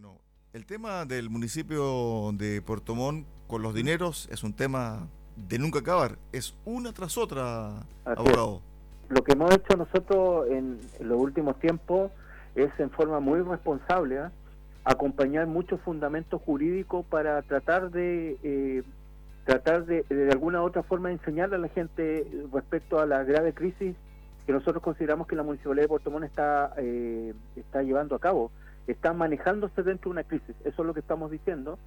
Bueno, el tema del municipio de Puerto Montt con los dineros es un tema de nunca acabar. Es una tras otra, abogado. Lo que hemos hecho nosotros en, los últimos tiempos es en forma muy responsable ¿eh? acompañar muchos fundamentos jurídicos para tratar de eh, tratar de de alguna u otra forma enseñarle a la gente respecto a la grave crisis que nosotros consideramos que la municipalidad de Puerto Montt está eh, está llevando a cabo está manejándose dentro de una crisis, eso es lo que estamos diciendo,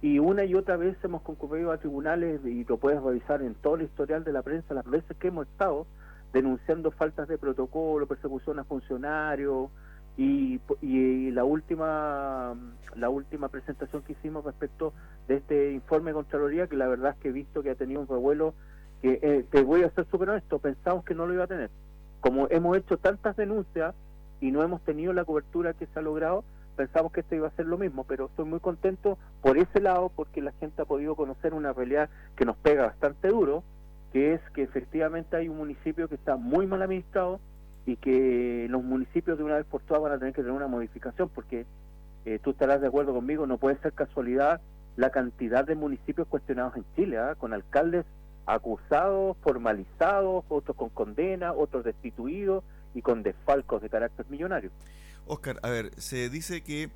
y una y otra vez hemos concurrido a tribunales, y lo puedes revisar en todo el historial de la prensa, las veces que hemos estado denunciando faltas de protocolo, persecución a funcionarios, y, la última la última presentación que hicimos respecto de este informe de Contraloría, que la verdad es que he visto que ha tenido un revuelo que, eh, te voy a ser súper honesto, pensamos que no lo iba a tener. Como hemos hecho tantas denuncias, y no hemos tenido la cobertura que se ha logrado, pensamos que esto iba a ser lo mismo, pero estoy muy contento por ese lado porque la gente ha podido conocer una realidad que nos pega bastante duro, que es que efectivamente hay un municipio que está muy mal administrado y que los municipios de una vez por todas van a tener que tener una modificación porque eh, tú estarás de acuerdo conmigo, no puede ser casualidad la cantidad de municipios cuestionados en Chile, ¿ah? con alcaldes acusados, formalizados, otros con condena, otros destituidos, y con desfalcos de carácter millonario. Oscar, a ver, se dice que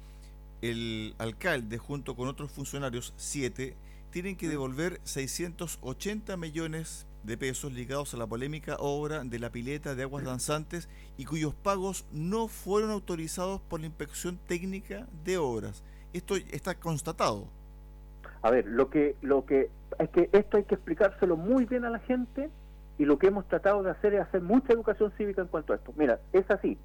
el alcalde junto con otros funcionarios, siete, tienen que devolver 680 millones de pesos ligados a la polémica obra de la pileta de aguas danzantes y cuyos pagos no fueron autorizados por la inspección técnica de obras. Esto está constatado. A ver, lo que lo que es que esto hay que explicárselo muy bien a la gente y lo que hemos tratado de hacer es hacer mucha educación cívica en cuanto a esto. Mira, es así.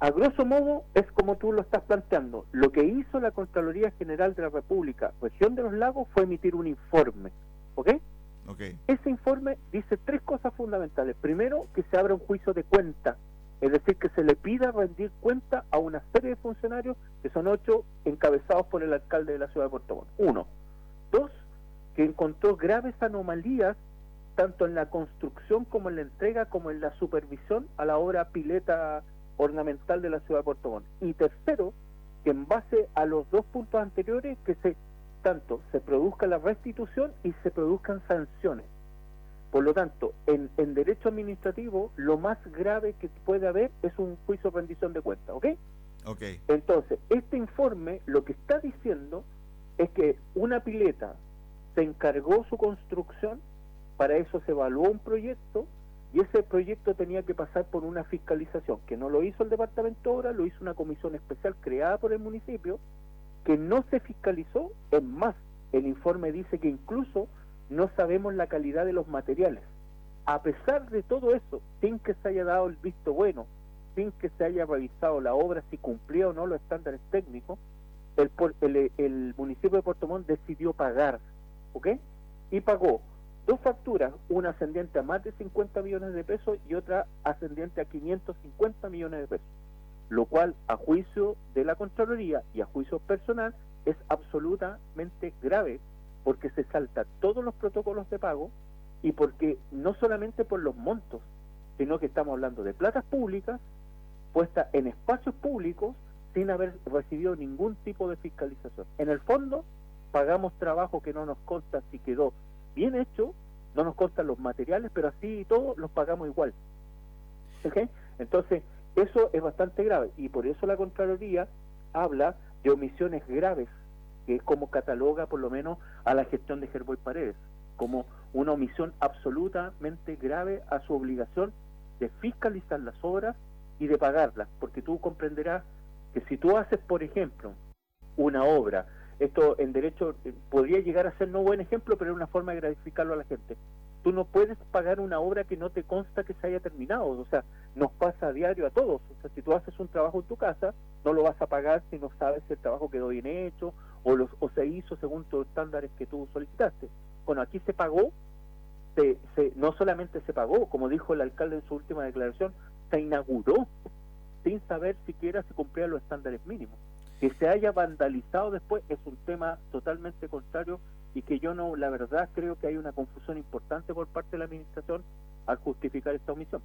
A grosso modo es como tú lo estás planteando. Lo que hizo la Contraloría General de la República, Región de los Lagos, fue emitir un informe. ¿Ok? Okay. Ese informe dice tres cosas fundamentales. Primero, que se abra un juicio de cuenta, es decir, que se le pida rendir cuenta a una serie de funcionarios, que son ocho, encabezados por el alcalde de la ciudad de Puerto Montt. Uno. Dos, que encontró graves anomalías tanto en la construcción como en la entrega como en la supervisión a la obra pileta ornamental de la ciudad de Puerto Montt. Y tercero, que en base a los dos puntos anteriores, que se tanto se produzca la restitución y se produzcan sanciones. Por lo tanto, en, en derecho administrativo, lo más grave que puede haber es un juicio de rendición de cuentas, ¿ok? Ok. Entonces, este informe lo que está diciendo es que una pileta se encargó su construcción para eso se evaluó un proyecto y ese proyecto tenía que pasar por una fiscalización, que no lo hizo el Departamento de Obra, lo hizo una comisión especial creada por el municipio, que no se fiscalizó, es más, el informe dice que incluso no sabemos la calidad de los materiales. A pesar de todo eso, sin que se haya dado el visto bueno, sin que se haya revisado la obra si cumplía o no los estándares técnicos, el, el, el municipio de Puerto Montt decidió pagar, ¿ok? Y pagó dos facturas, una ascendiente a más de 50 millones de pesos y otra ascendiente a 550 millones de pesos, lo cual a juicio de la Contraloría y a juicio personal es absolutamente grave porque se salta todos los protocolos de pago y porque no solamente por los montos, sino que estamos hablando de platas públicas puestas en espacios públicos sin haber recibido ningún tipo de fiscalización. En el fondo, pagamos trabajo que no nos consta si quedó bien hecho, no nos costan los materiales, pero así y todo los pagamos igual. Entonces, eso es bastante grave y por eso la Contraloría habla de omisiones graves, que es como cataloga por lo menos a la gestión de Gerboy Paredes, como una omisión absolutamente grave a su obligación de fiscalizar las obras y de pagarlas, porque tú comprenderás que si tú haces, por ejemplo, una obra esto en derecho eh, podría llegar a ser no buen ejemplo, pero es una forma de gratificarlo a la gente. Tú no puedes pagar una obra que no te consta que se haya terminado, o sea, nos pasa a diario a todos. O sea, si tú haces un trabajo en tu casa, no lo vas a pagar si no sabes si el trabajo quedó bien hecho o, los, o se hizo según los estándares que tú solicitaste. Bueno, aquí se pagó, se, se, no solamente se pagó, como dijo el alcalde en su última declaración, se inauguró sin saber siquiera si cumplía los estándares mínimos. Que se haya vandalizado después es un tema totalmente contrario y que yo no, la verdad, creo que hay una confusión importante por parte de la administración al justificar esta omisión.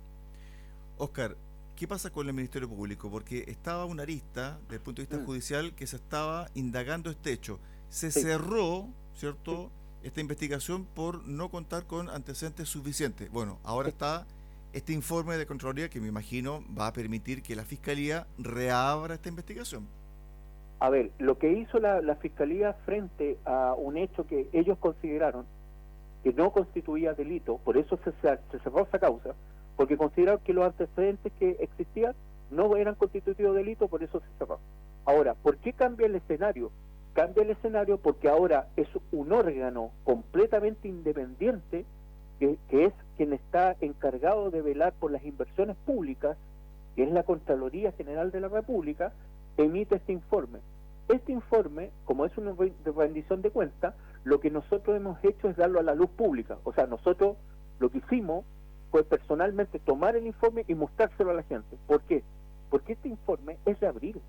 Oscar, ¿qué pasa con el Ministerio Público? Porque estaba una arista, desde el punto de vista Mm. judicial, que se estaba indagando este hecho. Se cerró, ¿cierto?, esta investigación por no contar con antecedentes suficientes. Bueno, ahora está este informe de Contraloría que me imagino va a permitir que la Fiscalía reabra esta investigación. A ver, lo que hizo la, Fiscalía frente a un hecho que ellos consideraron que no constituía delito, por eso se, cerró esa causa, porque consideraron que los antecedentes que existían no eran constitutivos de delito, por eso se cerró. Ahora, ¿por qué cambia el escenario? Cambia el escenario porque ahora es un órgano completamente independiente que es quien está encargado de velar por las inversiones públicas, que es la Contraloría General de la República, emite este informe. Este informe, como es una rendición de cuentas, lo que nosotros hemos hecho es darlo a la luz pública. O sea, nosotros lo que hicimos fue personalmente tomar el informe y mostrárselo a la gente. ¿Por qué? Porque este informe es de abril.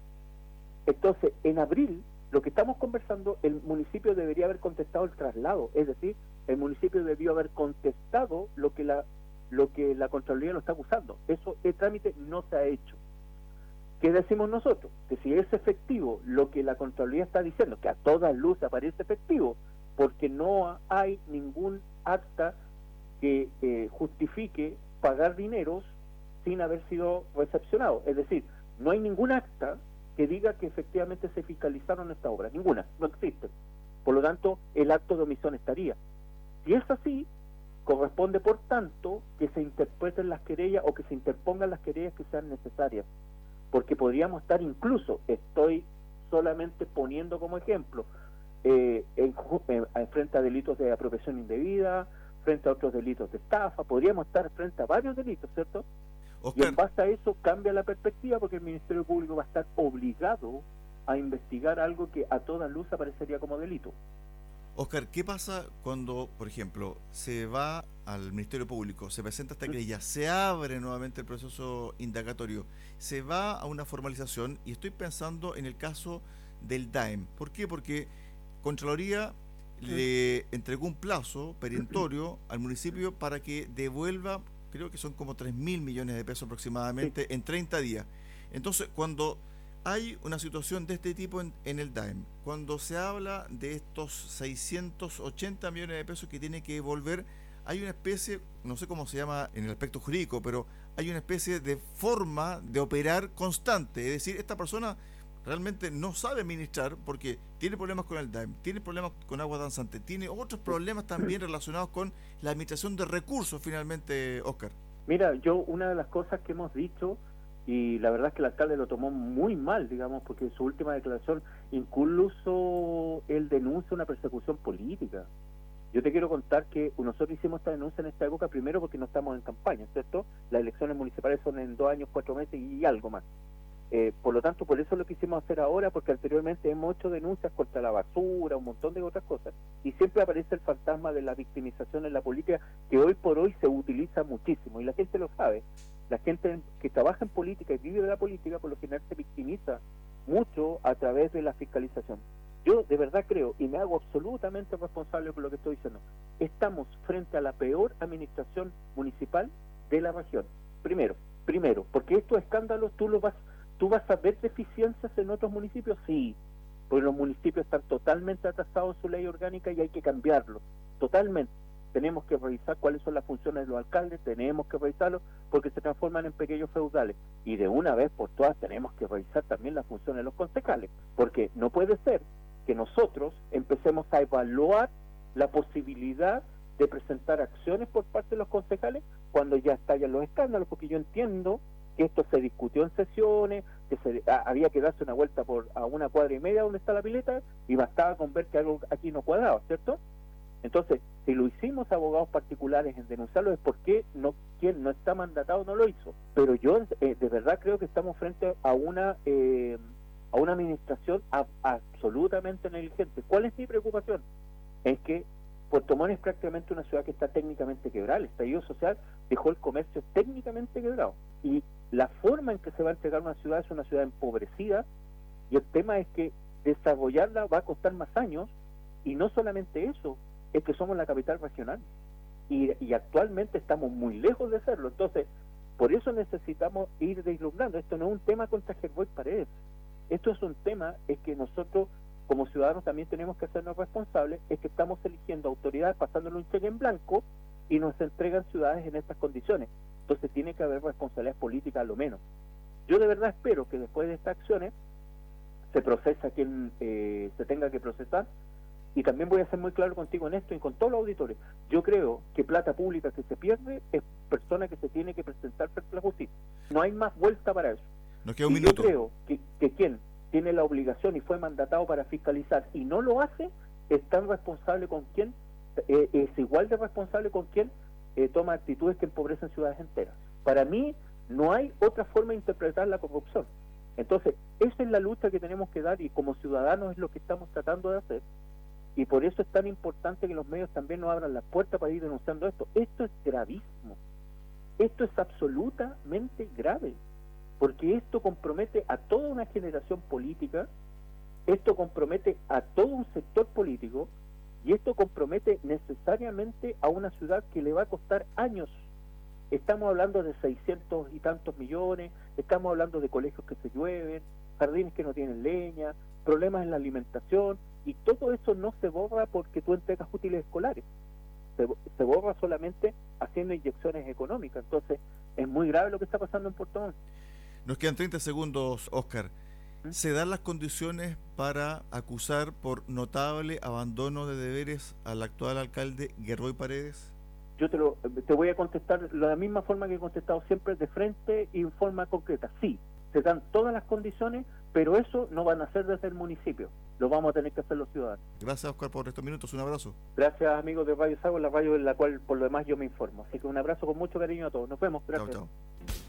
Entonces, en abril, lo que estamos conversando, el municipio debería haber contestado el traslado. Es decir, el municipio debió haber contestado lo que la lo que la Contraloría lo está acusando. Eso, el trámite no se ha hecho. ¿Qué decimos nosotros? Que si es efectivo lo que la Contraloría está diciendo, que a todas luces aparece efectivo, porque no hay ningún acta que eh, justifique pagar dineros sin haber sido recepcionado. Es decir, no hay ningún acta que diga que efectivamente se fiscalizaron esta obra. Ninguna, no existe. Por lo tanto, el acto de omisión estaría. Si es así, corresponde, por tanto, que se interpreten las querellas o que se interpongan las querellas que sean necesarias. Porque podríamos estar incluso, estoy solamente poniendo como ejemplo, eh, en, ju- en- en frente a delitos de apropiación indebida, frente a otros delitos de estafa, podríamos estar frente a varios delitos, ¿cierto? Y en base a eso cambia la perspectiva porque el Ministerio Público va a estar obligado a investigar algo que a toda luz aparecería como delito. Oscar, ¿qué pasa cuando, por ejemplo, se va al Ministerio Público, se presenta esta querella, se abre nuevamente el proceso indagatorio, se va a una formalización y estoy pensando en el caso del DAEM. ¿Por qué? Porque Contraloría le entregó un plazo perentorio al municipio para que devuelva, creo que son como 3 mil millones de pesos aproximadamente, en 30 días. Entonces, cuando hay una situación de este tipo en, en el DAEM, cuando se habla de estos 680 millones de pesos que tiene que devolver, hay una especie, no sé cómo se llama en el aspecto jurídico, pero hay una especie de forma de operar constante. Es decir, esta persona realmente no sabe administrar porque tiene problemas con el DAEM, tiene problemas con agua danzante, tiene otros problemas también relacionados con la administración de recursos finalmente, Oscar. Mira, yo una de las cosas que hemos dicho, y la verdad es que el alcalde lo tomó muy mal, digamos, porque en su última declaración incluso él denuncia una persecución política. Yo te quiero contar que nosotros hicimos esta denuncia en esta época primero porque no estamos en campaña, ¿cierto? Las elecciones municipales son en dos años, cuatro meses y algo más. Eh, por lo tanto, por eso lo quisimos hacer ahora, porque anteriormente hemos hecho denuncias contra la basura, un montón de otras cosas, y siempre aparece el fantasma de la victimización en la política, que hoy por hoy se utiliza muchísimo, y la gente lo sabe. La gente que trabaja en política y vive de la política, por lo general se victimiza mucho a través de la fiscalización. Yo de verdad creo, y me hago absolutamente responsable por lo que estoy diciendo, estamos frente a la peor administración municipal de la región. Primero, primero, porque estos escándalos tú los vas ¿Tú vas a ver deficiencias en otros municipios? Sí, porque los municipios están totalmente atrasados en su ley orgánica y hay que cambiarlo, totalmente. Tenemos que revisar cuáles son las funciones de los alcaldes, tenemos que revisarlo porque se transforman en pequeños feudales. Y de una vez por todas tenemos que revisar también las funciones de los concejales, porque no puede ser que nosotros empecemos a evaluar la posibilidad de presentar acciones por parte de los concejales cuando ya estallan los escándalos, porque yo entiendo que esto se discutió en sesiones, que se, a, había que darse una vuelta por a una cuadra y media donde está la pileta y bastaba con ver que algo aquí no cuadraba, ¿cierto? Entonces, si lo hicimos abogados particulares en denunciarlo es porque no quien no está mandatado no lo hizo. Pero yo eh, de verdad creo que estamos frente a una eh, a una administración absolutamente negligente. ¿Cuál es mi preocupación? Es que Puerto Montt es prácticamente una ciudad que está técnicamente quebrada. El estallido social dejó el comercio técnicamente quebrado. Y la forma en que se va a entregar una ciudad es una ciudad empobrecida y el tema es que desarrollarla va a costar más años y no solamente eso, es que somos la capital regional y, actualmente estamos muy lejos de serlo. Entonces, Por eso necesitamos ir deslumbrando. Esto no es un tema contra Gerboy Paredes. Esto es un tema, es que nosotros como ciudadanos también tenemos que hacernos responsables, es que estamos eligiendo autoridades pasándole un cheque en blanco y nos entregan ciudades en estas condiciones. Entonces tiene que haber responsabilidad política a lo menos. Yo de verdad espero que después de estas acciones se procesa quien eh, se tenga que procesar y también voy a ser muy claro contigo en esto y con todos los auditores. Yo creo que plata pública que se pierde es persona que se tiene que presentar frente a la justicia. No hay más vuelta para eso. Nos queda un minuto. Yo creo que, que quien tiene la obligación y fue mandatado para fiscalizar y no lo hace, es tan responsable con quien, eh, es igual de responsable con quien eh, toma actitudes que empobrecen ciudades enteras. Para mí no hay otra forma de interpretar la corrupción. Entonces, esa es la lucha que tenemos que dar y como ciudadanos es lo que estamos tratando de hacer. Y por eso es tan importante que los medios también nos abran las puertas para ir denunciando esto. Esto es gravísimo. Esto es absolutamente grave. Porque esto compromete a toda una generación política, esto compromete a todo un sector político y esto compromete necesariamente a una ciudad que le va a costar años. Estamos hablando de 600 y tantos millones, estamos hablando de colegios que se llueven, jardines que no tienen leña, problemas en la alimentación, y todo eso no se borra porque tú entregas útiles escolares. Se, borra solamente haciendo inyecciones económicas. Entonces, es muy grave lo que está pasando en Puerto Montt. Nos quedan 30 segundos, Oscar. ¿Mm? ¿Se dan las condiciones para acusar por notable abandono de deberes al actual alcalde Guerrero Paredes? Yo te, lo, te voy a contestar de la misma forma que he contestado siempre, de frente y en forma concreta. Sí, se dan todas las condiciones, pero eso no van a hacer desde el municipio, lo vamos a tener que hacer los ciudadanos. Gracias, Oscar, por estos minutos, un abrazo. Gracias, amigos de Radio Sago, la radio en la cual por lo demás yo me informo. Así que un abrazo con mucho cariño a todos. Nos vemos, gracias. Chao, chao.